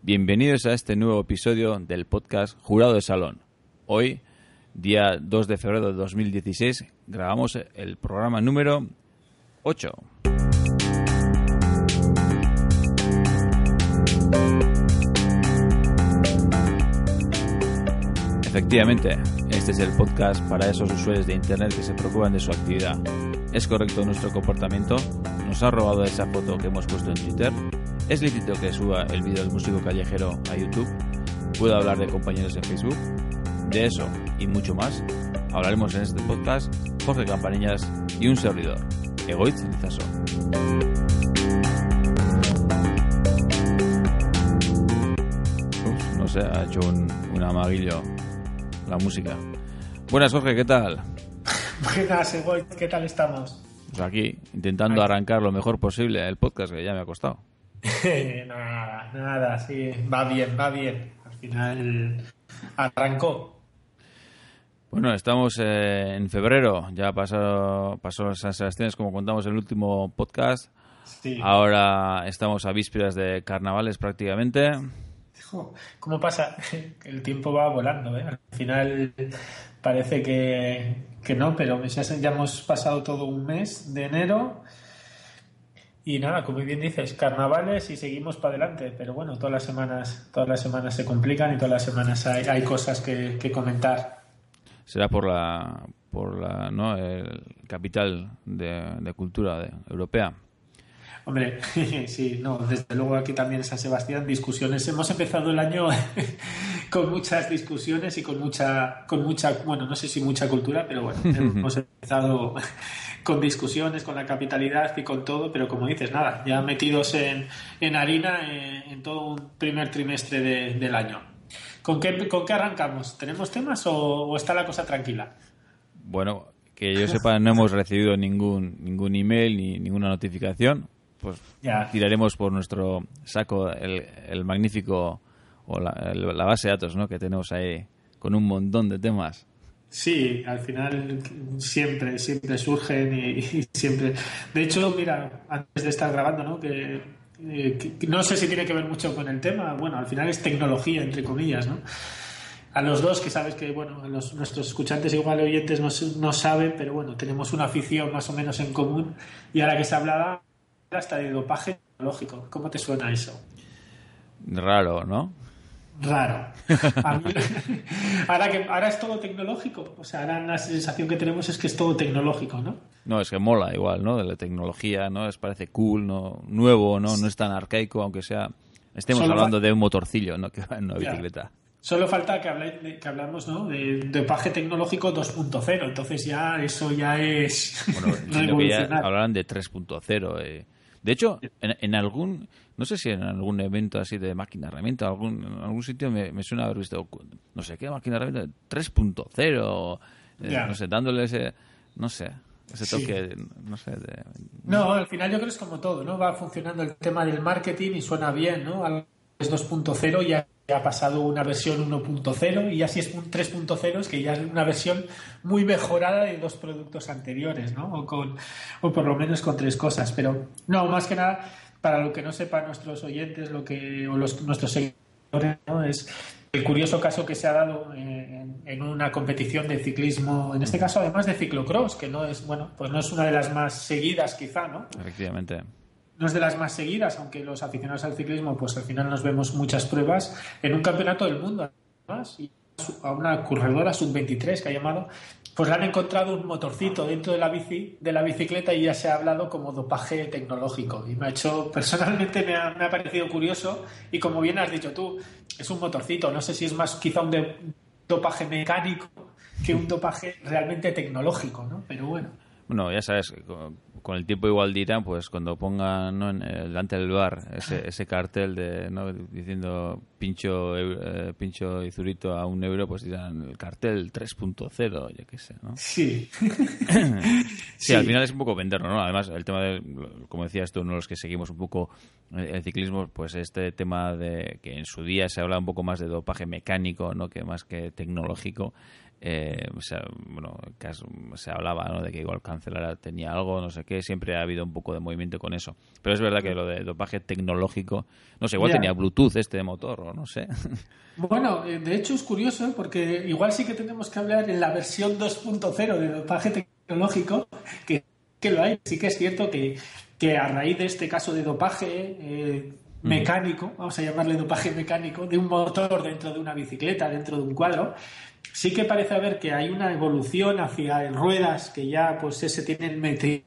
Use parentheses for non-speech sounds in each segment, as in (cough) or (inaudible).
Bienvenidos a este nuevo episodio del podcast Jurado de Salón. Hoy, día 2 de febrero de 2016, grabamos el programa número 8. Efectivamente, este es el podcast para esos usuarios de Internet que se preocupan de su actividad. ¿Es correcto nuestro comportamiento? ¿Nos ha robado esa foto que hemos puesto en Twitter? ¿Es lícito que suba el vídeo del músico callejero a YouTube? ¿Puedo hablar de compañeros en Facebook? De eso y mucho más hablaremos en este podcast Jorge Campanillas y un servidor, Egoitz Lizaso. Uf, no sé, ha hecho un, un amaguillo la música. Buenas, Jorge, ¿qué tal? (laughs) Buenas, Egoitz, ¿qué tal estamos? Pues aquí, intentando arrancar lo mejor posible el podcast, que ya me ha costado. Nada, nada, sí, va bien, va bien. Al final arrancó. Bueno, estamos eh, en febrero, ya pasó, pasó San Sebastián, como contamos en el último podcast. Sí. Ahora estamos a vísperas de carnavales prácticamente. ¿Cómo pasa? (laughs) El tiempo va volando, ¿eh? Al final parece que, que no, pero ya hemos pasado todo un mes de enero y nada, como bien dices, carnavales y seguimos para adelante. Pero bueno, todas las semanas, todas las semanas se complican y todas las semanas hay, hay cosas que, que comentar. Será por la, por la ¿no? el capital de, de cultura de- europea. Hombre, (laughs) sí, no, desde luego aquí también San Sebastián discusiones. Hemos empezado el año (laughs) con muchas discusiones y con mucha, con mucha, bueno, no sé si mucha cultura, pero bueno, (laughs) hemos empezado con discusiones, con la capitalidad y con todo, pero como dices, nada, ya metidos en, en harina en, en todo un primer trimestre de- del año. ¿Con qué, ¿Con qué arrancamos? ¿Tenemos temas o, o está la cosa tranquila? Bueno, que yo sepa, no hemos recibido ningún, ningún email ni ninguna notificación. Pues Ya. tiraremos por nuestro saco el, el magnífico, o la, el- la base de datos ¿no? que tenemos ahí con un montón de temas. Sí, al final siempre, siempre surgen (laughs) y, siempre. De hecho, mira, antes de estar grabando, ¿no? Eh, que- no sé si tiene que ver mucho con el tema. Bueno, al final es tecnología, entre comillas, ¿no? A los dos, que sabes que, bueno, los- nuestros escuchantes, igual oyentes, no, no saben, pero bueno, tenemos una afición más o menos en común. Y ahora que se hablaba hasta de dopaje tecnológico, ¿cómo te suena eso? Raro, ¿no? Raro. (laughs) A mí- (laughs) ahora, que, ahora es todo tecnológico. O sea, ahora la sensación que tenemos es que es todo tecnológico, ¿no? No, es que mola igual, ¿no? De la tecnología, ¿no? Es parece cool, ¿no? Nuevo, ¿no? No es tan arcaico, aunque sea... Estemos Solo hablando de un motorcillo, ¿no? (laughs) Que va en una bicicleta. Solo falta que, hable- de- que hablamos ¿no? de dopaje tecnológico 2.0. Entonces ya eso ya es Bueno, entiendo que ya revolucionario. hablarán de 3.0. eh. De hecho, en, en algún, no sé si en algún evento así de máquina herramienta, algún, en algún sitio me, me suena haber visto, no sé qué, máquina herramienta 3.0, eh, Ya. no sé, dándole ese, no sé, ese Sí. toque, no sé, de, No, al final yo creo que es como todo, ¿no? Va funcionando el tema del marketing y suena bien, ¿no? Es 2.0 y ya ha pasado una versión 1.0 y así es un 3.0 es que ya es una versión muy mejorada de dos productos anteriores, ¿no? O, con, o por lo menos con tres cosas. Pero no, más que nada, para lo que no sepan nuestros oyentes lo que, o los, nuestros seguidores, ¿no? Es el curioso caso que se ha dado en, en una competición de ciclismo, en este caso además de ciclocross, que no es, bueno, pues no es una de las más seguidas quizá, ¿no? efectivamente. No es de las más seguidas, aunque los aficionados al ciclismo, pues al final nos vemos muchas pruebas en un campeonato del mundo, además, y a una corredora sub-23 que ha llamado, pues le han encontrado un motorcito dentro de la bici, de la bicicleta y ya se ha hablado como dopaje tecnológico. Y me ha hecho, personalmente me ha, me ha parecido curioso y como bien has dicho tú, es un motorcito, no sé si es más quizá un dopaje mecánico que un dopaje realmente tecnológico, ¿no? Pero bueno. Bueno, ya sabes, con, el tiempo igual dirán, pues cuando pongan ¿no? en, eh, delante del bar ese, ese cartel de ¿no? diciendo pincho eh, pincho y zurito a un euro, pues dirán el cartel 3.0, ya qué sé, ¿no? Sí. (laughs) Sí, al final es un poco venderlo, ¿no? Además, el tema de, como decías tú, ¿no? los que seguimos un poco eh, el ciclismo, pues este tema de que en su día se habla un poco más de dopaje mecánico, ¿no? Que más que tecnológico, eh, o sea, bueno, se hablaba ¿no? de que igual cancelara tenía algo, no sé qué, siempre ha habido un poco de movimiento con eso. Pero es verdad que lo de dopaje tecnológico, no sé, igual tenía Bluetooth este motor no sé. (laughs) Bueno, eh, de hecho es curioso ¿eh? porque igual sí que tenemos que hablar en la versión 2.0 de dopaje tecnológico, que, que, lo hay. Sí que es cierto que, que a raíz de este caso de dopaje mecánico, vamos a llamarle dopaje mecánico, de un motor dentro de una bicicleta, dentro de un cuadro, sí que parece haber que hay una evolución hacia ruedas que ya pues se tienen metido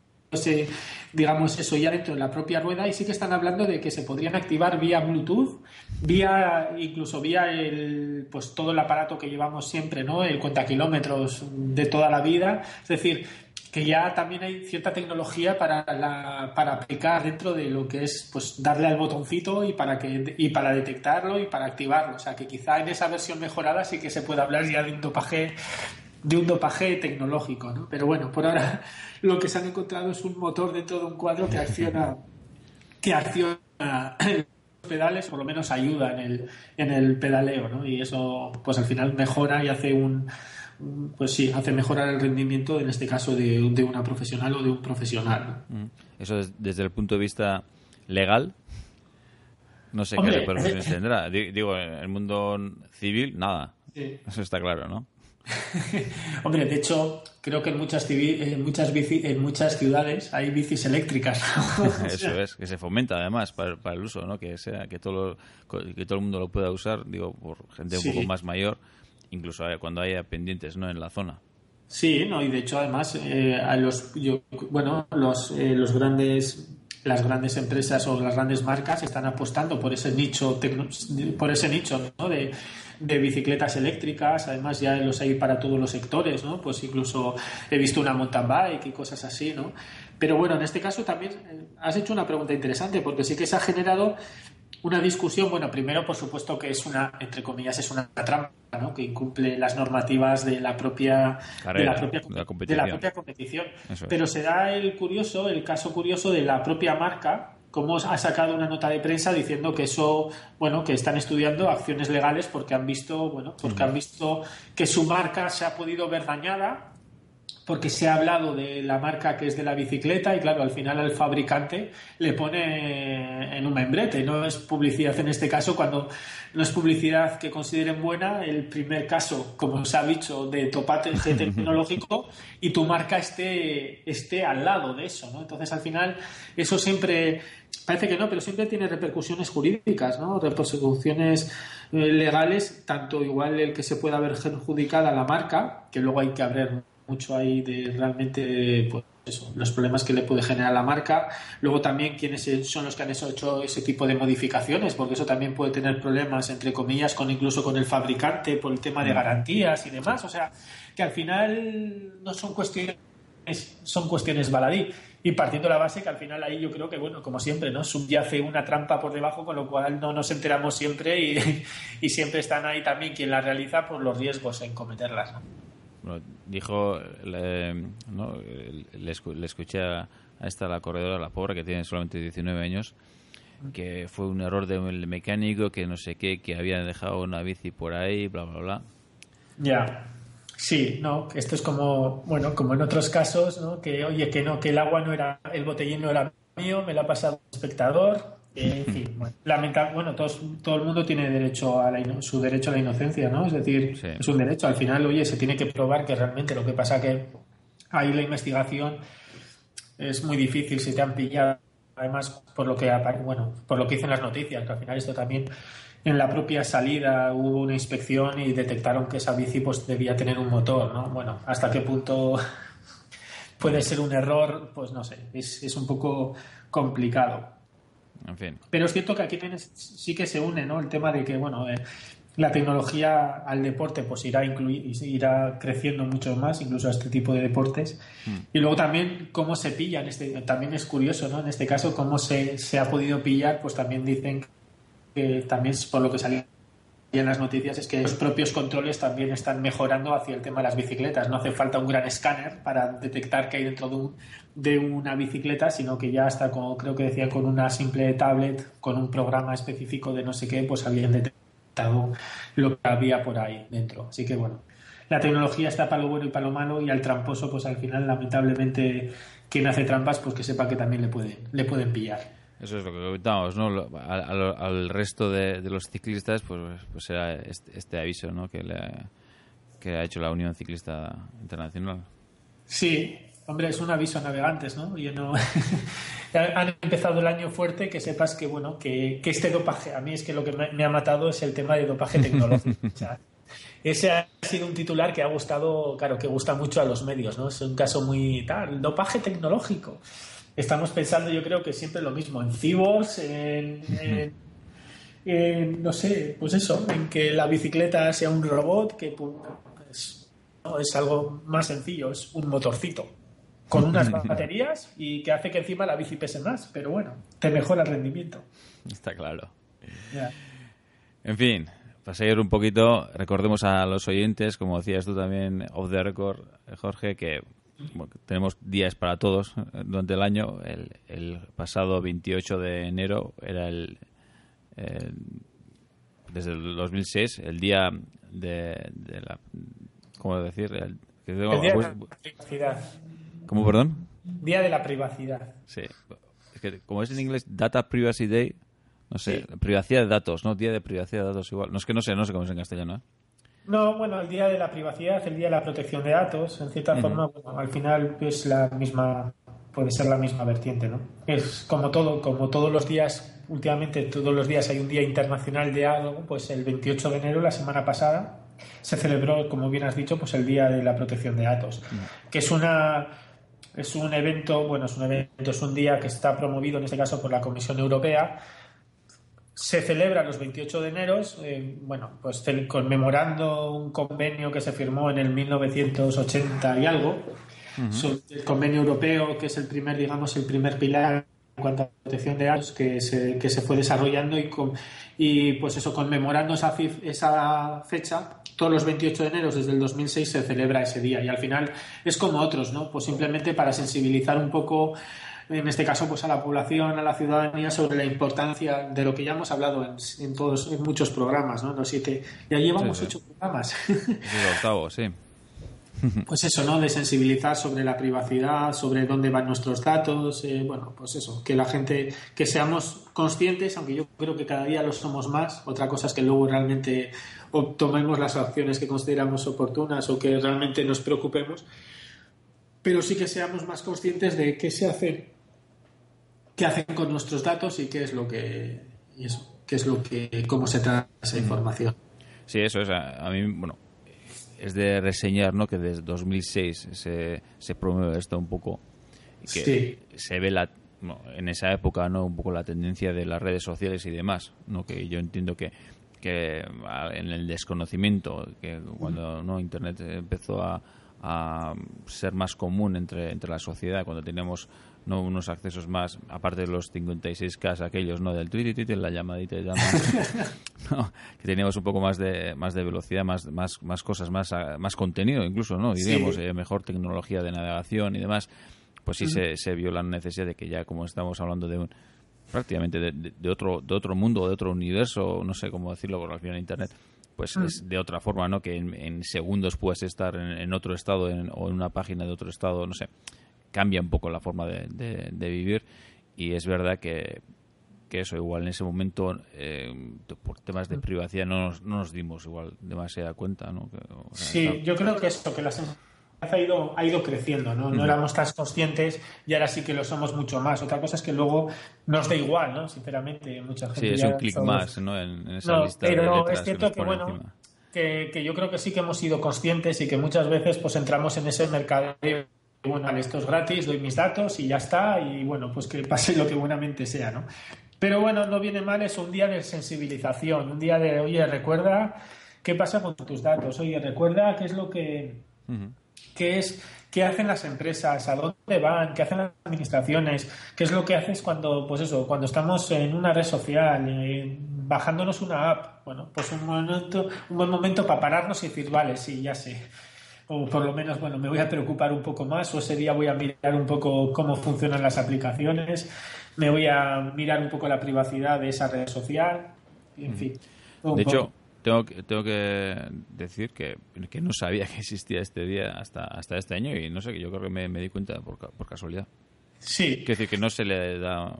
digamos eso ya dentro de la propia rueda y sí que están hablando de que se podrían activar vía Bluetooth, vía incluso vía el pues todo el aparato que llevamos siempre, ¿no? El cuenta kilómetros de toda la vida, es decir, que ya también hay cierta tecnología para, para aplicar dentro de lo que es pues darle al botoncito y para que y para detectarlo y para activarlo. O sea que quizá en esa versión mejorada sí que se puede hablar ya de un dopaje de un dopaje tecnológico, ¿no? Pero bueno, por ahora (laughs) lo que se han encontrado es un motor dentro de un cuadro que acciona que acciona los pedales, por lo menos ayuda en el, en el pedaleo, ¿no? Y eso pues al final mejora y hace un pues sí, hace mejorar el rendimiento, en este caso, de, una profesional o de un profesional. Mm. Eso desde el punto de vista legal, no sé qué repercusiones (laughs) tendrá. Digo, en el mundo civil, nada. Eso está claro, ¿no? (laughs) Hombre, de hecho, creo que en muchas, en muchas, en muchas ciudades hay bicis eléctricas. (laughs) (laughs) Eso es, que se fomenta además para, el uso, ¿no? Que sea que todo, que todo el mundo lo pueda usar, digo, por gente un poco más mayor incluso cuando haya pendientes no en la zona. Sí, no, y de hecho además eh, a los bueno los, eh, los grandes las grandes empresas o las grandes marcas están apostando por ese nicho por ese nicho ¿no? de, de, bicicletas eléctricas además ya los hay para todos los sectores no pues incluso he visto una mountain bike y cosas así no pero bueno en este caso también eh, has hecho una pregunta interesante porque sí que se ha generado una discusión, bueno, primero por supuesto que es una, entre comillas, es una trampa, ¿no? Que incumple las normativas de la propia, de la propia, competición. Pero se da el curioso, el caso curioso de la propia marca, como ha sacado una nota de prensa diciendo que eso, bueno, que están estudiando acciones legales porque han visto, bueno, porque han visto que su marca se ha podido ver dañada porque se ha hablado de la marca que es de la bicicleta y claro, al final al fabricante le pone en un membrete, no es publicidad en este caso cuando no es publicidad que consideren buena, el primer caso, como se ha dicho, de topate (laughs) tecnológico y tu marca esté, esté al lado de eso, ¿no? Entonces al final eso siempre parece que no, pero siempre tiene repercusiones jurídicas, ¿no? Repercusiones eh, legales, tanto igual el que se pueda ver perjudicada la marca, que luego hay que abrir mucho ahí de realmente pues, los problemas que le puede generar la marca. Luego también quiénes son los que han hecho ese tipo de modificaciones, porque eso también puede tener problemas, entre comillas, con incluso con el fabricante por el tema de garantías y demás. O sea, que al final no son cuestiones son cuestiones baladí y partiendo de la base que al final ahí yo creo que bueno como siempre no subyace una trampa por debajo con lo cual no nos enteramos siempre y, (laughs) y siempre están ahí también quien la realiza por los riesgos en cometerlas ¿no? Dijo, le, le, escuché a, esta, la corredora, la pobre, que tiene solamente 19 años, que fue un error del mecánico, que no sé qué, que había dejado una bici por ahí, bla, bla, bla. Ya. Sí, no, esto es como, bueno, como en otros casos, ¿no? Que, oye, que no, que el agua no era, el botellín no era mío, me lo ha pasado el espectador, en fin, (laughs) bueno, bueno todo el mundo tiene derecho a su derecho a la inocencia, ¿no? Es decir, es un derecho. Al final, oye, se tiene que probar que realmente lo que pasa que ahí la investigación es muy difícil, si te han pillado, además por lo que bueno, por lo que dicen las noticias, que al final esto también en la propia salida hubo una inspección y detectaron que esa bici pues debía tener un motor, ¿no? Bueno, hasta qué punto (laughs) puede ser un error, pues no sé, es, es un poco complicado. Pero es cierto que aquí sí que se une ¿no? el tema de que bueno eh, la tecnología al deporte pues irá incluir, irá creciendo mucho más, incluso a este tipo de deportes. Mm. Y luego también cómo se pillan, este, también es curioso, ¿no? En este caso, cómo se, se ha podido pillar, pues también dicen que también por lo que salió y en las noticias es que los propios controles también están mejorando hacia el tema de las bicicletas. No hace falta un gran escáner para detectar que hay dentro de, de una bicicleta, sino que ya está, como creo que decía, con una simple tablet, con un programa específico de no sé qué, pues habían detectado lo que había por ahí dentro. Así que bueno, la tecnología está para lo bueno y para lo malo y al tramposo, pues al final, lamentablemente, quien hace trampas, pues que sepa que también le pueden, le pueden pillar. Eso es lo que comentamos, ¿no? Al, resto de, los ciclistas, pues, pues era este, este, aviso, ¿no? Que, le, que ha hecho la Unión Ciclista Internacional. Sí, hombre, es un aviso a navegantes, ¿no? Yo no... (laughs) Han empezado el año fuerte, que sepas que, bueno, que, que, este dopaje, a mí es que lo que me, ha matado es el tema de dopaje tecnológico. (laughs) ese ha sido un titular que ha gustado, claro, que gusta mucho a los medios, ¿no? Es un caso muy tal, dopaje tecnológico estamos pensando, yo creo que siempre lo mismo, en cibos, en, no sé, pues eso, en que la bicicleta sea un robot, que pues, no, es algo más sencillo, es un motorcito con unas (laughs) baterías y que hace que encima la bici pese más, pero bueno, te mejora el rendimiento. Está claro. En fin, para seguir un poquito, recordemos a los oyentes, como decías tú también, off the record, Jorge, que tenemos días para todos eh, durante el año. El, pasado 28 de enero era el, desde el 2006 el día de, la ¿cómo decir? El, día de la privacidad. ¿Cómo, perdón? Día de la privacidad. Sí. Es que como es en inglés Data Privacy Day, no sé, privacidad de datos, ¿no? Día de privacidad de datos igual. No es que no sé, no sé cómo es en castellano, ¿eh? No, bueno, el día de la privacidad, el día de la protección de datos, en cierta forma, bueno, al final es la misma, puede ser la misma vertiente, ¿no? Es como todo, como todos los días, últimamente todos los días hay un día internacional de algo, pues el 28 de enero, la semana pasada, se celebró, como bien has dicho, pues el día de la protección de datos, que es una es un evento, bueno, es un evento, es un día que está promovido en este caso por la Comisión Europea se celebra los 28 de enero, eh, bueno, pues conmemorando un convenio que se firmó en el 1980 y algo, el convenio europeo, que es el primer, digamos, el primer pilar en cuanto a protección de datos que se, que se fue desarrollando y, y pues eso, conmemorando esa, esa fecha, todos los 28 de enero desde el 2006 se celebra ese día y al final es como otros, ¿no? Pues simplemente para sensibilizar un poco en este caso pues a la población, a la ciudadanía sobre la importancia de lo que ya hemos hablado en, todos en muchos programas, ¿no? Los siete, ya llevamos ocho programas. octavo, sí. (laughs) Pues eso, ¿no? De sensibilizar sobre la privacidad, sobre dónde van nuestros datos, eh, bueno, pues eso, que la gente, que seamos conscientes, aunque yo creo que cada día lo somos más, otra cosa es que luego realmente tomemos las acciones que consideramos oportunas o que realmente nos preocupemos, pero sí que seamos más conscientes de qué se hace qué hacen con nuestros datos y qué es lo que y eso, qué es lo que cómo se trata esa información. Sí, eso es a, mí bueno es de reseñar ¿no? que desde 2006 se, se promueve esto un poco que se ve la en esa época no un poco la tendencia de las redes sociales y demás no que yo entiendo que que en el desconocimiento que cuando no internet empezó a, a ser más común entre, entre la sociedad cuando tenemos no unos accesos más aparte de los 56k aquellos no del Twitter Twitter la llamadita y (laughs) que teníamos un poco más de más de velocidad más más más cosas más más contenido incluso no diríamos eh, mejor tecnología de navegación y demás pues sí se, se vio la necesidad de que ya como estamos hablando de un prácticamente de, de, otro de otro mundo de otro universo no sé cómo decirlo por al final internet pues mm. es de otra forma, ¿no? Que en, segundos puedes estar en, otro estado o en una página de otro estado, no sé. Cambia un poco la forma de, vivir y es verdad que, que, eso, igual en ese momento, eh, por temas de privacidad, no nos, no nos dimos igual demasiada cuenta, ¿no? sí, yo creo que esto, que las ha ido, ha ido creciendo, ¿no? No éramos tan conscientes y ahora sí que lo somos mucho más. Otra cosa es que luego nos da igual, ¿no? Sinceramente, mucha gente. Sí, es un clic más, ¿no? En, esa lista pero de es cierto que, bueno, que, que, yo creo que sí que hemos sido conscientes y que muchas veces pues entramos en ese mercado bueno, esto es gratis, doy mis datos y ya está, y bueno, pues que pase lo que buenamente sea, ¿no? Pero bueno, no viene mal, es un día de sensibilización, un día de, oye, recuerda qué pasa con tus datos, oye, recuerda qué es lo que qué es qué hacen las empresas, a dónde van, qué hacen las administraciones, qué es lo que haces cuando, pues eso, cuando estamos en una red social, eh, bajándonos una app, bueno, pues un momento, un buen momento para pararnos y decir, vale, sí, ya sé. O por lo menos, bueno, me voy a preocupar un poco más, o ese día voy a mirar un poco cómo funcionan las aplicaciones, me voy a mirar un poco la privacidad de esa red social, en mm. fin. De hecho, tengo, que- tengo que decir que, que no sabía que existía este día hasta, hasta este año y no sé, que yo creo que me, me di cuenta por, por casualidad. Sí, Quiero decir que no se le da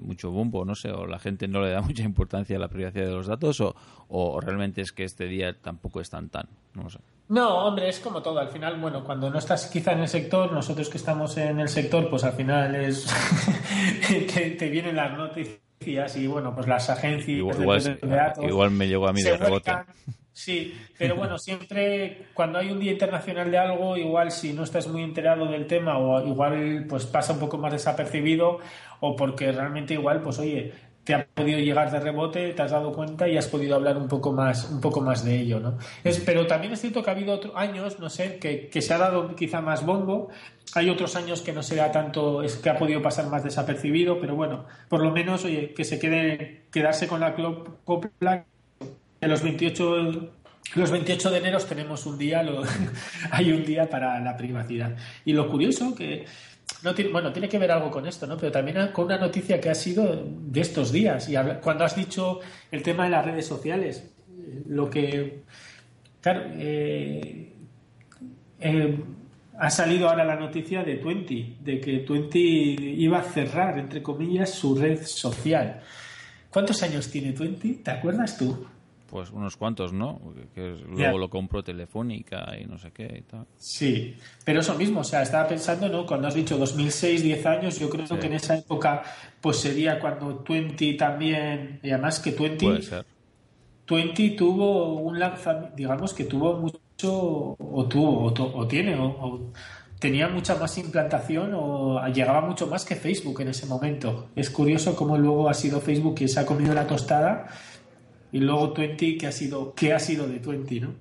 mucho bombo, no sé, o la gente no le da (laughs) mucha importancia a la privacidad de los datos, o, o realmente es que este día tampoco es tan tan, no lo sé. No, hombre, es como todo. Al final, bueno, cuando no estás quizá en el sector, nosotros que estamos en el sector, pues al final es (laughs) te, te vienen las noticias y bueno, pues las agencias Igual, de- igual, de- de datos igual me llegó a mí de rebote. Sí, pero bueno, siempre cuando hay un día internacional de algo, igual si no estás muy enterado del tema o igual pues pasa un poco más desapercibido o porque realmente igual pues oye, te ha podido llegar de rebote, te has dado cuenta y has podido hablar un poco más un poco más de ello, ¿no? Es, pero también es cierto que ha habido otros años, no sé, que, que se ha dado quizá más bombo, hay otros años que no se da tanto, es que ha podido pasar más desapercibido, pero bueno, por lo menos oye, que se quede quedarse con la copla. En los 28 los 28 de enero tenemos un día lo- (laughs) hay un día para la privacidad. Y lo curioso que no bueno tiene que ver algo con esto no pero también con una noticia que ha sido de estos días y cuando has dicho el tema de las redes sociales eh, lo que claro eh, eh, ha salido ahora la noticia de Twenty de que Twenty iba a cerrar entre comillas su red social ¿Cuántos años tiene Twenty? ¿Te acuerdas tú? Pues unos cuantos, ¿no? Que luego lo compró Telefónica y no sé qué y tal. Sí, pero eso mismo, o sea, estaba pensando, ¿no? Cuando has dicho 2006, 10 años, yo creo Sí. que en esa época, pues sería cuando Twenty también, y además que Twenty, Puede ser. Twenty tuvo un lanzamiento, digamos que tuvo mucho, o tuvo, o, to- o tiene, o, o tenía mucha más implantación, o llegaba mucho más que Facebook en ese momento. Es curioso cómo luego ha sido Facebook quien se ha comido la tostada, y luego Twenty, que ha sido, que ha sido de Twenty, ¿no?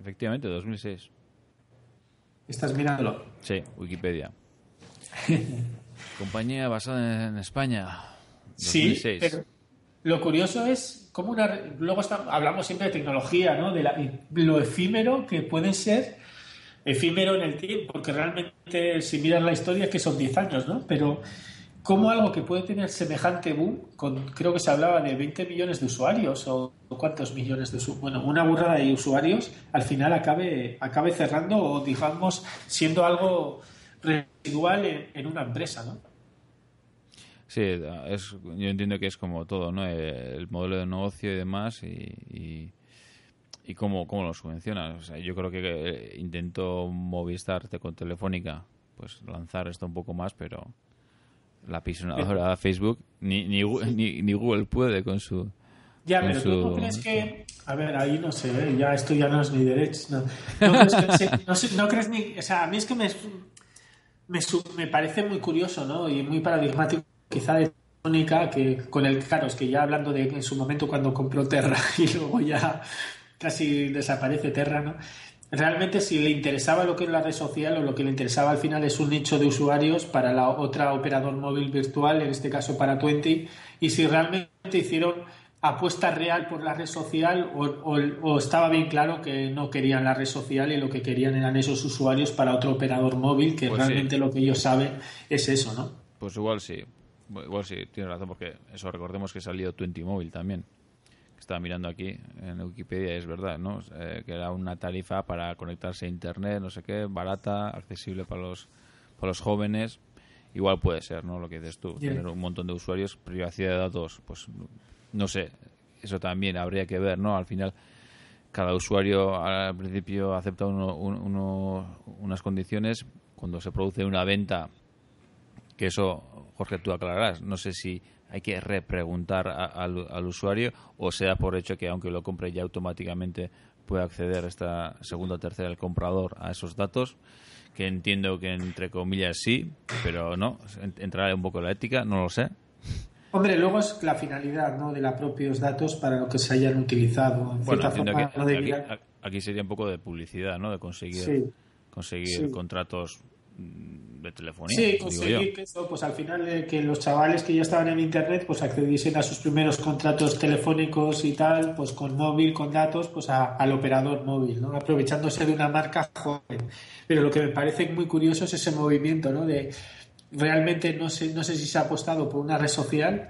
Efectivamente, 2006. Estás mirándolo. Sí, Wikipedia. (laughs) Compañía basada en España. 2006. Sí, pero lo curioso es cómo una. Luego está- hablamos siempre de tecnología, ¿no? De la- lo efímero que puede ser, efímero en el tiempo, porque realmente, si miras la historia, es que son 10 años, ¿no? Pero cómo algo que puede tener semejante boom, con, creo que se hablaba de 20 millones de usuarios, o cuántos millones de usuarios, bueno, una burrada de usuarios, al final acabe, acabe cerrando o, digamos, siendo algo residual en, en una empresa, ¿no? Sí, yo entiendo que es como todo, ¿no? Eh, El modelo de negocio y demás y, y, cómo, cómo lo subvencionas. Yo creo que eh, intentó Movistar con Telefónica pues lanzar esto un poco más, pero la pisonadora Facebook ni, ni, ni, ni Google puede con su... Ya, con pero tú su- no crees que. A ver, ahí no sé, ¿eh? ya esto ya no es mi derecho. No, no crees, que no crees ni. O sea, a mí es que me, me, me parece muy curioso, ¿no? Y muy paradigmático, quizá de Mónica, que con el. Claro, es que ya hablando de en su momento cuando compró Terra (laughs) y luego ya casi desaparece Terra, ¿no? Realmente, si le interesaba lo que es la red social o lo que le interesaba al final es un nicho de usuarios para la otra operador móvil virtual, en este caso para Twenty, y si realmente hicieron apuesta real por la red social o, o- o estaba bien claro que no querían la red social y lo que querían eran esos usuarios para otro operador móvil, que Pues sí. realmente lo que ellos saben es eso, ¿no? Pues igual sí, igual sí, tienes razón, porque eso recordemos que salió Twenty Móvil también. Que estaba mirando aquí en Wikipedia, y es verdad, ¿no? Eh, que era una tarifa para conectarse a internet, no sé qué, barata, accesible para los, para los jóvenes. Igual puede ser, ¿no? Lo que dices tú, Yeah. tener un montón de usuarios, privacidad de datos, pues no sé, eso también habría que ver, ¿no? Al final, cada usuario al principio acepta uno- un- uno- unas condiciones, cuando se produce una venta que eso, Jorge, tú aclararás. No sé si hay que repreguntar a- al, al usuario o sea por hecho que aunque lo compre ya automáticamente puede acceder esta segunda o tercera el comprador a esos datos que entiendo que entre comillas sí pero no en- entrará un poco la ética no lo sé Hombre, luego es la finalidad ¿no? de los propios datos para lo que se hayan utilizado. En bueno cierta entiendo forma, que no aquí, sería un poco de publicidad no de conseguir Sí. conseguir Sí. contratos de telefonía Sí, conseguir que eso, pues al final eh, que los chavales que ya estaban en internet pues accediesen a sus primeros contratos telefónicos y tal, pues con móvil, con datos, pues a- al operador móvil, ¿no? Aprovechándose de una marca joven. Pero lo que me parece muy curioso es ese movimiento, ¿no? De realmente no sé, no sé si se ha apostado por una red social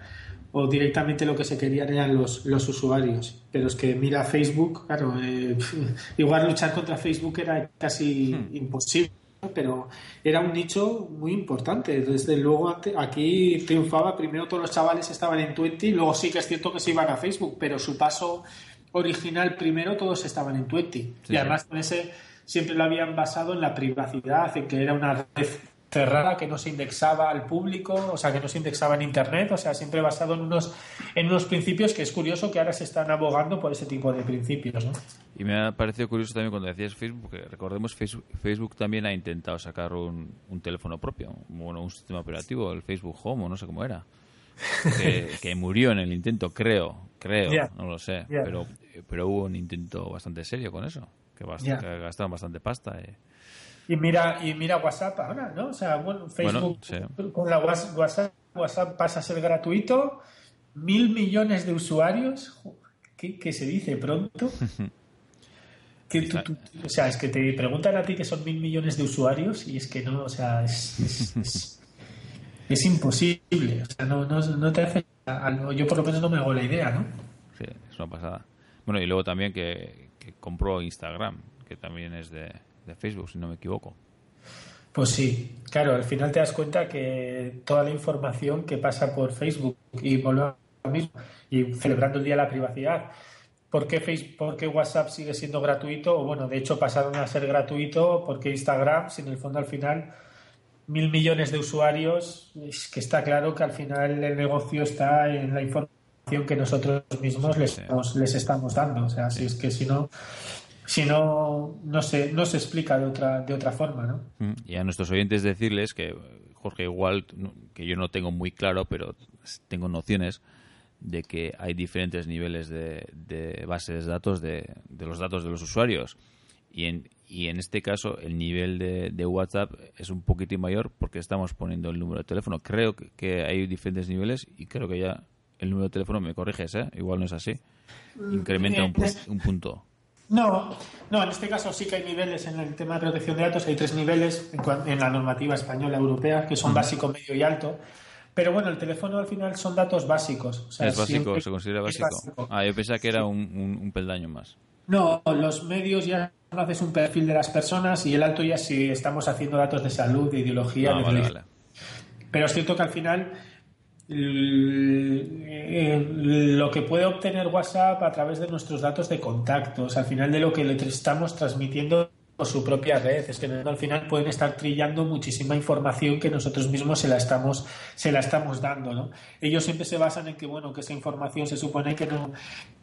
o directamente lo que se querían eran los, los usuarios. Pero es que mira Facebook, claro, eh, (laughs) igual luchar contra Facebook era casi hmm. imposible, pero era un nicho muy importante. Desde luego aquí triunfaba, primero todos los chavales estaban en Twenty, luego sí que es cierto que se iban a Facebook, pero su paso original primero todos estaban en Twenty. y además con ese siempre lo habían basado en la privacidad, en que era una red cerrada que no se indexaba al público, o sea, que no se indexaba en Internet, o sea, siempre basado en unos, en unos principios que es curioso que ahora se están abogando por ese tipo de principios, ¿no? Y me ha parecido curioso también cuando decías Facebook, porque recordemos Facebook, Facebook también ha intentado sacar un, un teléfono propio, bueno, un sistema operativo, el Facebook Home, o no sé cómo era, que, (laughs) murió en el intento, creo, creo, no lo sé, pero, pero hubo un intento bastante serio con eso, que, gastaron bastante pasta. Eh. Y mira, y mira WhatsApp ahora, ¿no? O sea, bueno, Facebook con la WhatsApp, WhatsApp pasa a ser gratuito, mil millones de usuarios, ¿qué, se dice pronto? (laughs) o sea, es que te preguntan a ti que son mil millones de usuarios y es que no, o sea, es, es, (laughs) imposible. O sea, no, no, no te hace. Yo por lo menos no me hago la idea, ¿no? Sí, es una pasada. Bueno, y luego también que, que compró Instagram, que también es de, de Facebook, si no me equivoco. Pues sí, claro, al final te das cuenta que toda la información que pasa por Facebook y volvemos a lo mismo, y celebrando el Día de la Privacidad, ¿por qué, Facebook, ¿por qué WhatsApp sigue siendo gratuito? O bueno, de hecho pasaron a ser gratuito, porque Instagram, si en el fondo al final mil millones de usuarios, es que está claro que al final el negocio está en la información que nosotros mismos les, les estamos dando. O sea, si es que si no, si no, no se, no se explica de otra, de otra forma, ¿no? Mm, y a nuestros oyentes decirles que, Jorge, igual, que yo no tengo muy claro, pero tengo nociones de que hay diferentes niveles de, de bases de datos de, de, los datos de los usuarios. Y en, y en este caso, el nivel de, de, WhatsApp es un poquitín mayor porque estamos poniendo el número de teléfono. Creo que, hay diferentes niveles y creo que ya el número de teléfono, me corriges, ¿eh? igual no es así, mm, incrementa un, un punto. No, no, en este caso sí que hay niveles en el tema de protección de datos, hay tres niveles en, la normativa española europea, que son básico, medio y alto. Pero bueno, el teléfono al final son datos básicos. es básico, se considera básico. Ah, yo pensaba que era un, peldaño más. No, los medios ya haces un perfil de las personas y el alto ya si estamos haciendo datos de salud, de ideología. Ah, de Pero es cierto que al final lo que puede obtener WhatsApp a través de nuestros datos de contactos, al final de lo que le estamos transmitiendo por su propia red, es que al final pueden estar trillando muchísima información que nosotros mismos se la estamos, se la estamos dando, ¿no? Ellos siempre se basan en que, bueno, que esa información se supone que no,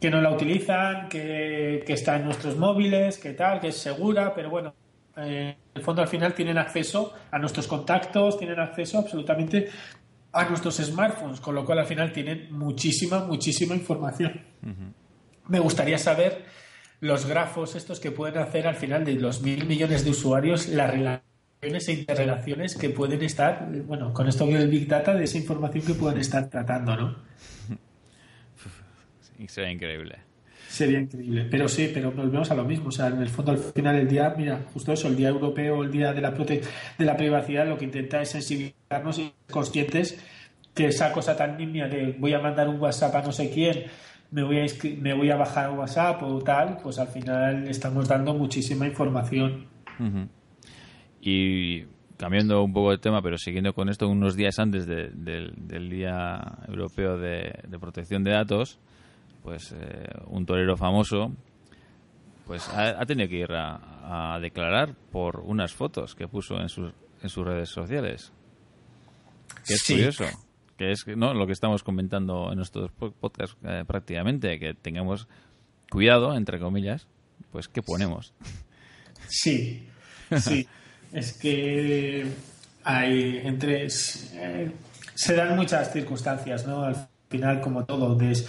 que no la utilizan, que, está en nuestros móviles, que tal, que es segura, pero bueno, eh, en el fondo al final tienen acceso a nuestros contactos, tienen acceso absolutamente a nuestros smartphones, con lo cual al final tienen muchísima, muchísima información. Me gustaría saber los grafos estos que pueden hacer al final de los mil millones de usuarios, las relaciones e interrelaciones que pueden estar, bueno, con esto del Big Data, de esa información que pueden estar tratando, ¿no? Sería increíble. Sería increíble. Pero sí, pero volvemos a lo mismo. O sea, en el fondo, al final, el día, mira, justo eso, el Día Europeo, el Día de la, de la Privacidad, lo que intenta es sensibilizarnos y conscientes que esa cosa tan nimia de voy a mandar un WhatsApp a no sé quién, me voy a, me voy a bajar WhatsApp o tal, pues al final estamos dando muchísima información. Y cambiando un poco de tema, pero siguiendo con esto, unos días antes del Día Europeo de Protección de Datos, pues eh, un torero famoso pues ha, tenido que ir a, declarar por unas fotos que puso en sus, en sus redes sociales. Que es curioso. Que es ¿no? lo que estamos comentando en nuestros podcasts eh, prácticamente, que tengamos cuidado, entre comillas, pues qué ponemos. (laughs) Sí, sí. es que hay entre... Eh, se dan muchas circunstancias, ¿no? Al final, como todo, des,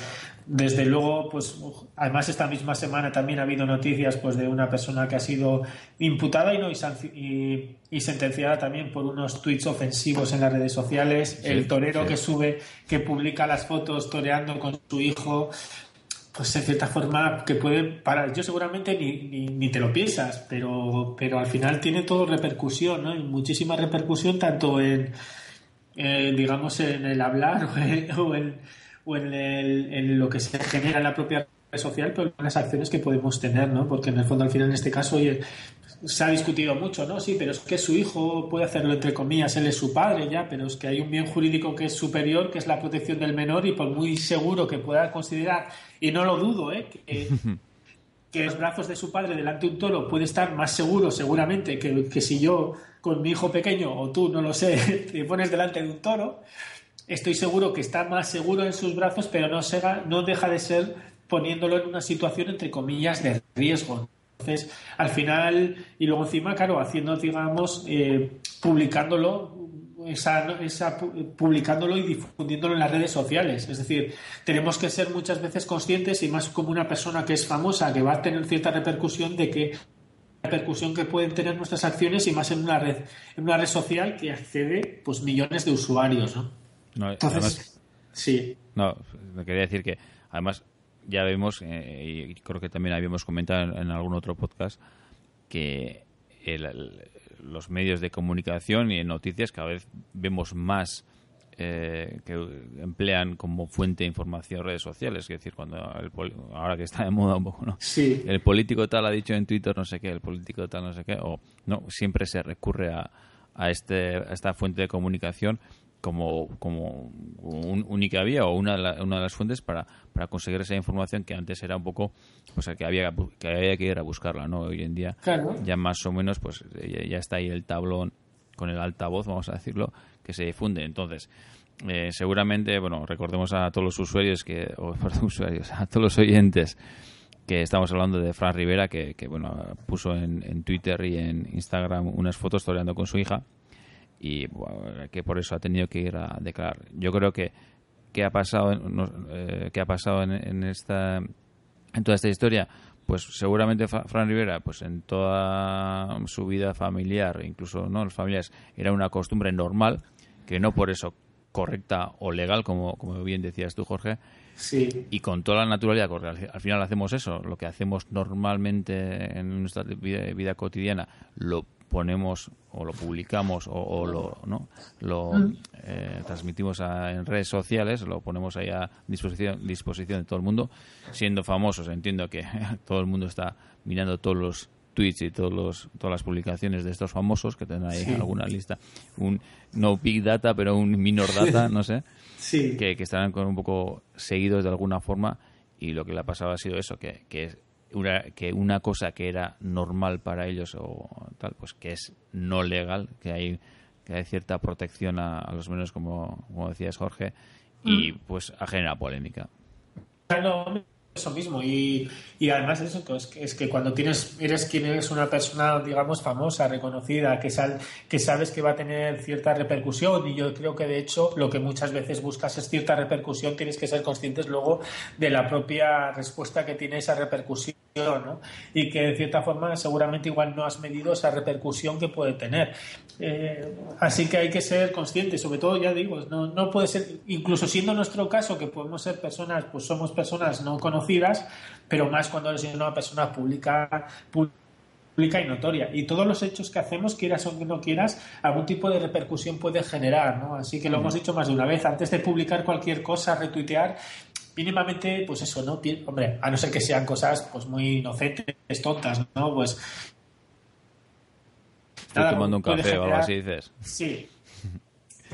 desde luego, pues además esta misma semana también ha habido noticias pues de una persona que ha sido imputada y no y, sentenciada también por unos tweets ofensivos en las redes sociales. el torero que sube, que publica las fotos toreando con su hijo, pues en cierta forma que puede parar. Yo seguramente ni, ni, te lo piensas, pero, pero al final tiene todo repercusión, ¿no? Y muchísima repercusión tanto en, eh, digamos, en el hablar (laughs) o en o en, el, en lo que se genera en la propia red social, pero en las acciones que podemos tener, ¿no? Porque en el fondo, al final, en este caso, oye, se ha discutido mucho, ¿no? Sí, pero es que su hijo puede hacerlo entre comillas, él es su padre ya, pero es que hay un bien jurídico que es superior, que es la protección del menor, y por muy seguro que pueda considerar, y no lo dudo, ¿eh? Que, (laughs) que los brazos de su padre delante de un toro puede estar más seguro, seguramente, que, que si yo con mi hijo pequeño, o tú, no lo sé, (laughs) te pones delante de un toro, estoy seguro que está más seguro en sus brazos, pero no, no deja de ser poniéndolo en una situación, entre comillas, de riesgo. Entonces, al final, y luego encima, claro, haciendo, digamos, eh, publicándolo, esa, esa, publicándolo y difundiéndolo en las redes sociales. Es decir, tenemos que ser muchas veces conscientes y más como una persona que es famosa, que va a tener cierta repercusión de que repercusión que pueden tener nuestras acciones y más en una red, en una red social que accede pues millones de usuarios, ¿no? No Entonces, sí. No, quería decir que además ya vemos, eh, y creo que también habíamos comentado en, algún otro podcast, que los medios de comunicación y en noticias cada vez vemos más eh, que emplean como fuente de información redes sociales. Es decir, cuando ahora que está de moda un poco, ¿no? Sí. El político tal ha dicho en Twitter no sé qué, el político tal no sé qué, o no, siempre se recurre a, a, este, a esta fuente de comunicación como, como un, única vía o una de, una de las fuentes para, para conseguir esa información que antes era un poco pues que había que había que ir a buscarla no hoy en día ya más o menos pues ya, está ahí el tablón con el altavoz vamos a decirlo que se difunde. Entonces eh, seguramente bueno recordemos a todos los usuarios que o (laughs) perdón, usuarios a todos los oyentes que estamos hablando de Fran Rivera que, que bueno puso en, en Twitter y en Instagram unas fotos toreando con su hija y que por eso ha tenido que ir a declarar. Yo creo que qué ha pasado, eh, ha pasado en, esta en toda esta historia, pues seguramente Fran Rivera, pues en toda su vida familiar, incluso no los familiares, era una costumbre normal, que no por eso correcta o legal, como, como bien decías tú, Jorge. Sí. Y con toda la naturalidad, porque al, final hacemos eso, lo que hacemos normalmente en nuestra vida, vida cotidiana, lo ponemos o lo publicamos o, lo, ¿no? lo eh, transmitimos en redes sociales, lo ponemos ahí a disposición, disposición de todo el mundo, siendo famosos. Entiendo que (laughs) todo el mundo está mirando todos los tweets y todos los, todas las publicaciones de estos famosos que tendrán ahí alguna lista. Un no big data, pero un minor data, no sé. Que, que estarán con un poco seguidos de alguna forma y lo que le ha pasado ha sido eso, que, que una, que una cosa que era normal para ellos o tal, pues que es no legal, que hay, que hay cierta protección a, los menores, como, como decías Jorge, y mm. pues a generar polémica. Claro, eso mismo. Y, y además eso es que, es que cuando tienes eres quien eres una persona digamos famosa reconocida que sal, que sabes que va a tener cierta repercusión y yo creo que de hecho lo que muchas veces buscas es cierta repercusión tienes que ser conscientes luego de la propia respuesta que tiene esa repercusión ¿no? y que de cierta forma seguramente igual no has medido esa repercusión que puede tener eh, así que hay que ser conscientes sobre todo ya digo no, no puede ser incluso siendo nuestro caso que podemos ser personas pues somos personas no conocidas pero más cuando eres una persona pública, pública y notoria. Y todos los hechos que hacemos, quieras o no quieras, algún tipo de repercusión puede generar, ¿no? Así que lo hemos dicho más de una vez. Antes de publicar cualquier cosa, retuitear, mínimamente, pues eso, ¿no? Hombre, a no ser que sean cosas pues muy inocentes, tontas, ¿no? Pues. Estoy tomando un café o algo así, dices. Sí,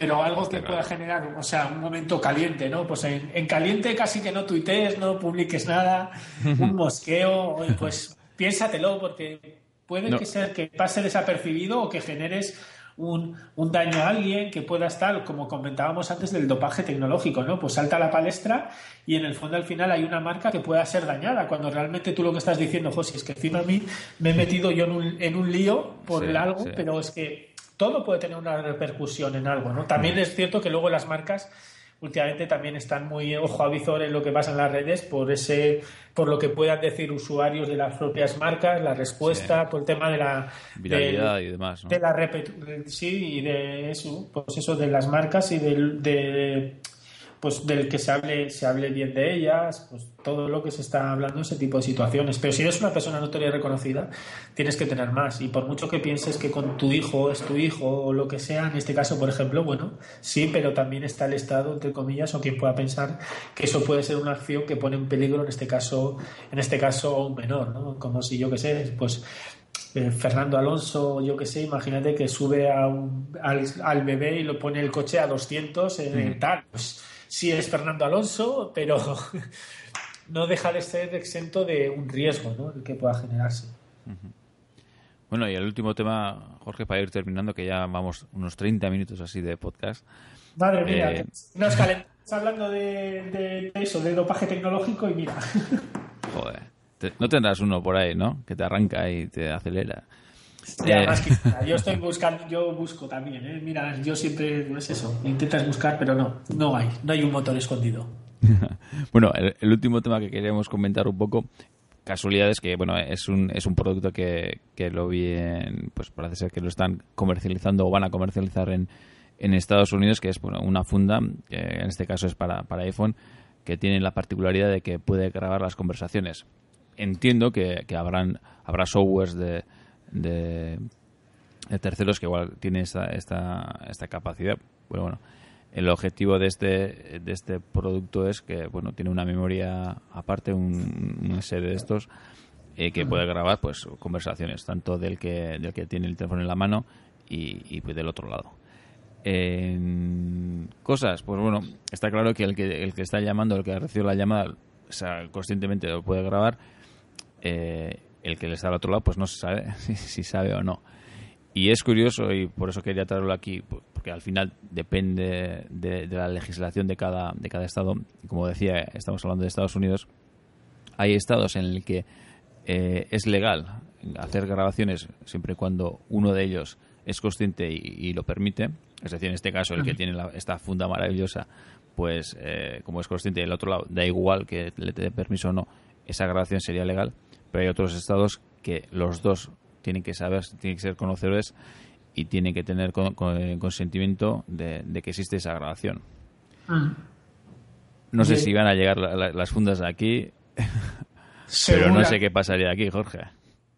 pero algo que pueda generar, o sea, un momento caliente, ¿no? Pues en, caliente casi que no tuitees, no publiques nada, (laughs) un mosqueo, pues piénsatelo, porque puede que ser que pase desapercibido o que generes un, un, daño a alguien que pueda estar, como comentábamos antes del dopaje tecnológico, ¿no? Pues salta a la palestra y en el fondo al final hay una marca que pueda ser dañada, cuando realmente tú lo que estás diciendo, José, es que encima a mí me he metido yo en un, en un lío por algo, pero es que todo puede tener una repercusión en algo, ¿no? También es cierto que luego las marcas últimamente también están muy ojo a visor en lo que pasa en las redes por ese por lo que puedan decir usuarios de las propias marcas la respuesta por el tema de la viralidad y demás de la sí y de eso pues eso de las marcas y de, pues del que se hable, se hable bien de ellas, pues todo lo que se está hablando, ese tipo de situaciones. Pero si eres una persona notoria y reconocida, tienes que tener más. Y por mucho que pienses que con tu hijo es tu hijo o lo que sea, en este caso, por ejemplo, bueno, sí, pero también está el Estado, entre comillas, o quien pueda pensar que eso puede ser una acción que pone en peligro, en este caso, en este caso, a un menor, ¿no? Como si yo que sé, pues eh, Fernando Alonso, yo que sé, imagínate que sube a al, bebé y lo pone el coche a 200 en tal. Pues sí es Fernando Alonso, pero (laughs) no deja de ser exento de un riesgo ¿no? el que pueda generarse. Bueno, y el último tema, Jorge, para ir terminando, que ya vamos unos 30 minutos así de podcast. Madre mía, eh... nos (laughs) hablando de, de, eso, de dopaje tecnológico y mira. (laughs) Joder no tendrás uno por ahí, ¿no? Que te arranca y te acelera. Eh, yo estoy (laughs) buscando, yo busco también, ¿eh? Mira, yo siempre, no es eso, intentas buscar, pero no, no hay, no hay un motor escondido. (laughs) bueno, el, último tema que queríamos comentar un poco, casualidades que, bueno, es un, es un producto que, que lo vi en, pues parece ser que lo están comercializando o van a comercializar en, en Estados Unidos, que es bueno, una funda, que en este caso es para, para iPhone, que tiene la particularidad de que puede grabar las conversaciones entiendo que, habrán habrá softwares de, de, terceros que igual tienen esta, esta, esta capacidad. Bueno, bueno, el objetivo de este, de este producto es que bueno tiene una memoria aparte, un, una serie de estos eh, que puede grabar pues conversaciones, tanto del que, del que tiene el teléfono en la mano y, y del otro lado. En cosas, pues bueno, está claro que el que, el que está llamando, el que recibe la llamada, o sea, conscientemente lo puede grabar, eh, el que le está al otro lado pues no se sabe (laughs) si, sabe o no. Y es curioso y por eso quería traerlo aquí, porque al final depende de, la legislación de cada, de cada estado. Como decía, estamos hablando de Estados Unidos. Hay estados en el que eh, es legal hacer grabaciones siempre y cuando uno de ellos es consciente y, lo permite. Es decir, en este caso, el que tiene esta funda maravillosa, pues eh, como es consciente y el otro lado, da igual que le dé permiso o no, esa grabación sería legal pero hay otros estados que los dos tienen que saber, tienen que ser conocedores y tienen que tener con, consentimiento de, que existe esa grabación. Ah. No sé si van a llegar las fundas aquí, (laughs) pero no sé qué pasaría aquí, Jorge.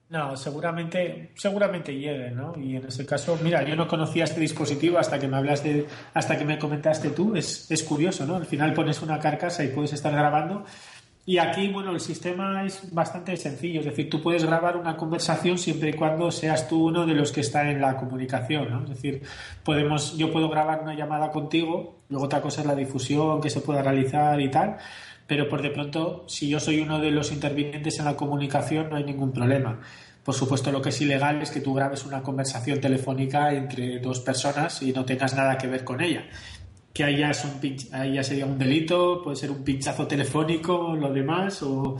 No, seguramente, seguramente llegue, ¿no? Y en ese caso, mira, yo no conocía este dispositivo hasta que me hablas de, hasta que me comentaste tú. Es, es curioso, ¿no? Al final pones una carcasa y puedes estar grabando y aquí, bueno, el sistema es bastante sencillo, es decir, tú puedes grabar una conversación siempre y cuando seas tú uno de los que está en la comunicación, ¿no? Es decir, podemos, yo puedo grabar una llamada contigo, luego otra cosa es la difusión que se pueda realizar y tal, pero por de pronto, si yo soy uno de los intervinientes en la comunicación, no hay ningún problema. Por supuesto, lo que es ilegal es que tú grabes una conversación telefónica entre dos personas y no tengas nada que ver con ella que ahí ya, es un ahí ya sería un delito, puede ser un pinchazo telefónico, lo demás, o,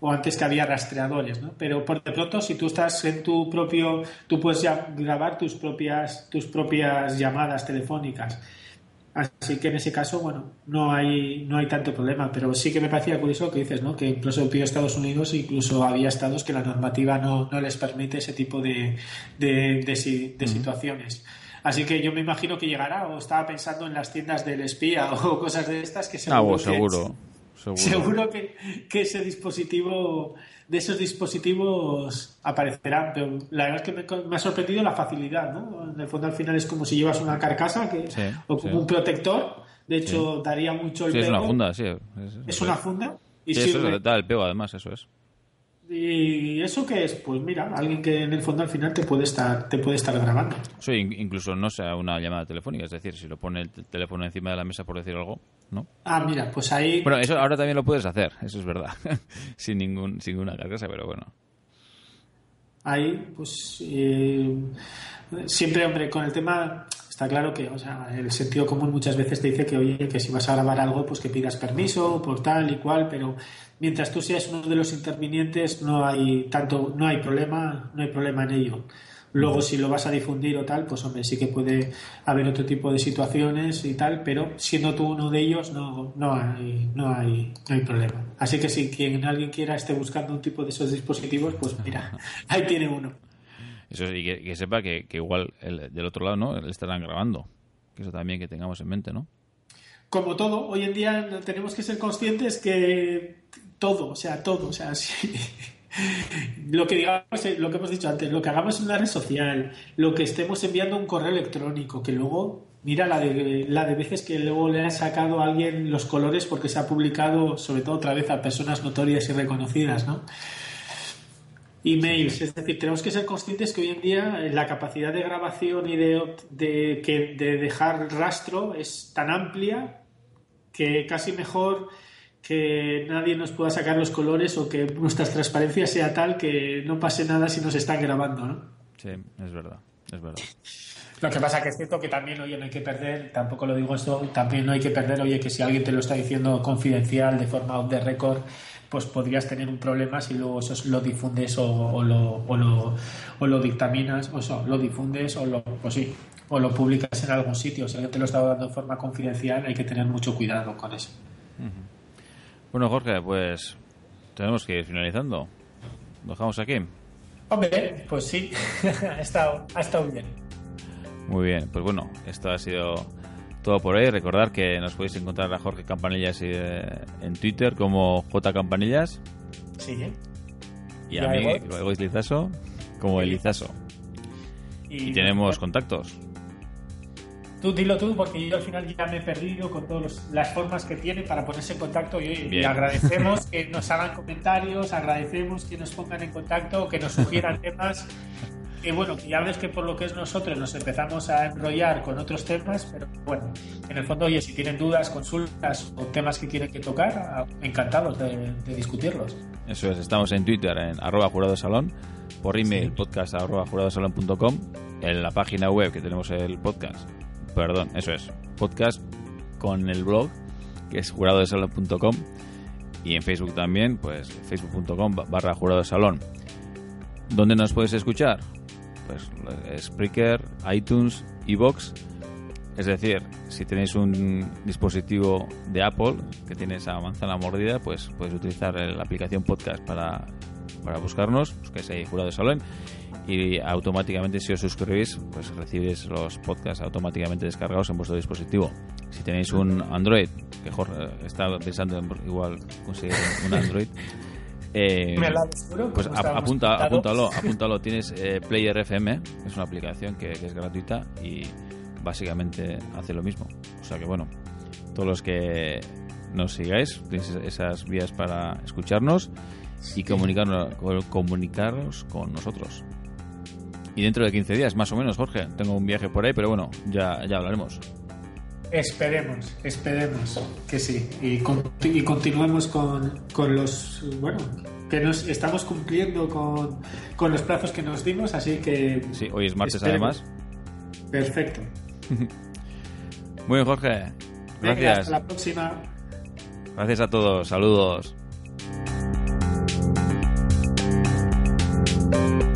o antes que había rastreadores, ¿no? Pero por de pronto, si tú estás en tu propio, tú puedes ya grabar tus propias, tus propias llamadas telefónicas. Así que en ese caso, bueno, no hay, no hay tanto problema, pero sí que me parecía curioso que dices, ¿no? Que incluso pidió Estados Unidos, incluso había estados que la normativa no, no les permite ese tipo de, de, de, situaciones. Así que yo me imagino que llegará, o estaba pensando en las tiendas del espía (laughs) o cosas de estas que seguro, ah, seguro, seguro. que, que, ese dispositivo, de esos dispositivos aparecerán. Pero la verdad es que me, ha sorprendido la facilidad, ¿no? En el fondo al final es como si llevas una carcasa que, o como un protector. De hecho, daría mucho el sí, es una funda, sí. Es, una funda. Y sí, eso da el pego, además, eso es. ¿Y eso qué es? Pues mira, alguien que en el fondo al final te puede estar, te puede estar grabando. Sí, incluso no sea una llamada telefónica, es decir, si lo pone el teléfono encima de la mesa por decir algo, ¿no? Ah, mira, pues ahí... Bueno, eso ahora también lo puedes hacer, eso es verdad, (laughs) sin, ningún, sin ninguna carcasa, pero bueno. Ahí, pues eh, siempre, hombre, con el tema está claro que, o sea, el sentido común muchas veces te dice que, oye, que si vas a grabar algo, pues que pidas permiso por tal y cual, pero mientras tú seas uno de los intervinientes no hay tanto no hay problema no hay problema en ello. Luego si lo vas a difundir o tal pues hombre sí que puede haber otro tipo de situaciones y tal pero siendo tú uno de ellos no no hay no hay no hay problema. Así que si quien alguien quiera esté buscando un tipo de esos dispositivos pues mira (laughs) ahí tiene uno. Eso y que, sepa que, igual del otro lado no le estarán grabando. Que eso también que tengamos en mente no como todo, hoy en día tenemos que ser conscientes que todo, o sea, todo, o sea, (laughs) sí. lo que digamos, lo que hemos dicho antes, lo que hagamos en una red social, lo que estemos enviando un correo electrónico, que luego, mira la de, la de veces que luego le ha sacado a alguien los colores porque se ha publicado, sobre todo otra vez a personas notorias y reconocidas, ¿no? Emails, es decir, tenemos que ser conscientes que hoy en día la capacidad de grabación y de, de, que, de dejar rastro es tan amplia que casi mejor que nadie nos pueda sacar los colores o que nuestra transparencia sea tal que no pase nada si nos están grabando, ¿no? Sí, es verdad, es verdad. Lo que pasa que es cierto que también, oye, no hay que perder, tampoco lo digo esto, también no hay que perder, oye, que si alguien te lo está diciendo confidencial de forma off the record, pues podrías tener un problema si luego eso lo difundes o, lo, o, lo, o lo dictaminas, o eso, lo difundes o lo, pues sí, o lo publicas en algún sitio. Si alguien te lo está dando de forma confidencial, hay que tener mucho cuidado con eso. Bueno, Jorge, pues tenemos que ir finalizando. ¿Lo dejamos aquí? Hombre, pues sí, (laughs) ha, estado, ha estado bien. Muy bien, pues bueno, esto ha sido todo por hoy. Recordar que nos podéis encontrar a Jorge Campanillas eh, en Twitter como J Campanillas. Sí. Y a mí, luego Lizaso, como Elizaso. Y, y tenemos contactos. Tú dilo tú, porque yo al final ya me he perdido con todas las formas que tiene para ponerse en contacto y, agradecemos que nos (laughs) hagan comentarios, agradecemos que nos pongan en contacto, que nos sugieran (laughs) temas. Que bueno, que ya ves que por lo que es nosotros nos empezamos a enrollar con otros temas, pero bueno, en el fondo, oye, si tienen dudas, consultas o temas que quieren que tocar, encantados de, discutirlos. Eso es, estamos en Twitter, en arroba juradosalón, por email, podcast arroba juradosalón.com, en la página web que tenemos el podcast perdón, eso es, podcast con el blog, que es juradodesalón.com y en Facebook también, pues facebook.com barra jurado de salón. ¿Dónde nos puedes escuchar? Pues Spreaker, iTunes, Evox. Es decir, si tenéis un dispositivo de Apple que tiene esa manzana mordida, pues puedes utilizar la aplicación podcast para, para buscarnos, que ahí Jurado de Salón y automáticamente si os suscribís pues recibís los podcasts automáticamente descargados en vuestro dispositivo. Si tenéis un Android que Jorge está pensando en igual conseguir un Android (laughs) eh, pues apunta, apúntalo (laughs) apúntalo. Tienes eh, Player FM es una aplicación que, es gratuita y básicamente hace lo mismo. O sea que bueno todos los que nos sigáis tenéis esas vías para escucharnos y comunicarnos, comunicaros con nosotros y dentro de 15 días, más o menos, Jorge. Tengo un viaje por ahí, pero bueno, ya, ya hablaremos. Esperemos, esperemos que sí. Y, y continuemos con, con, los. Bueno, que nos estamos cumpliendo con, con, los plazos que nos dimos, así que. Sí, hoy es martes además. Perfecto. (laughs) Muy bien, Jorge. Gracias. hasta la próxima. Gracias a todos. Saludos. Thank you.